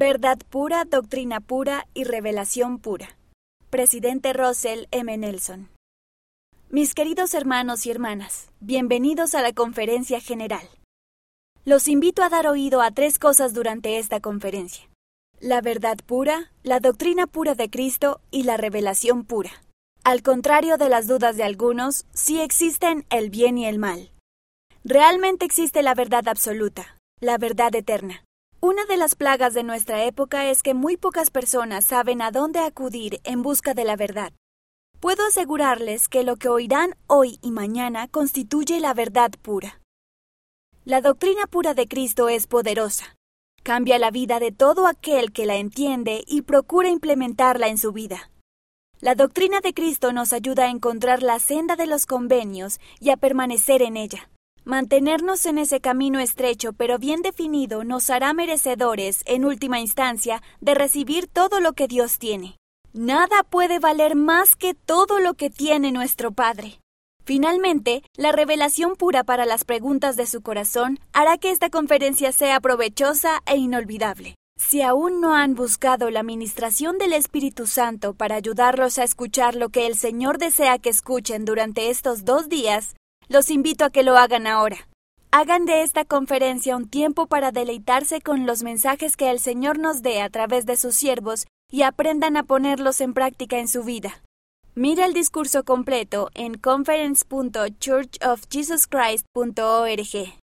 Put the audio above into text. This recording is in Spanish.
Verdad pura, doctrina pura y revelación pura. Presidente Russell M. Nelson. Mis queridos hermanos y hermanas, bienvenidos a la conferencia general. Los invito a dar oído a tres cosas durante esta conferencia. La verdad pura, la doctrina pura de Cristo y la revelación pura. Al contrario de las dudas de algunos, sí existen el bien y el mal. Realmente existe la verdad absoluta, la verdad eterna. Una de las plagas de nuestra época es que muy pocas personas saben a dónde acudir en busca de la verdad. Puedo asegurarles que lo que oirán hoy y mañana constituye la verdad pura. La doctrina pura de Cristo es poderosa. Cambia la vida de todo aquel que la entiende y procura implementarla en su vida. La doctrina de Cristo nos ayuda a encontrar la senda de los convenios y a permanecer en ella. Mantenernos en ese camino estrecho pero bien definido nos hará merecedores, en última instancia, de recibir todo lo que Dios tiene. Nada puede valer más que todo lo que tiene nuestro Padre. Finalmente, la revelación pura para las preguntas de su corazón hará que esta conferencia sea provechosa e inolvidable. Si aún no han buscado la ministración del Espíritu Santo para ayudarlos a escuchar lo que el Señor desea que escuchen durante estos dos días, los invito a que lo hagan ahora. Hagan de esta conferencia un tiempo para deleitarse con los mensajes que el Señor nos dé a través de sus siervos y aprendan a ponerlos en práctica en su vida. Mira el discurso completo en conference.churchofjesuschrist.org.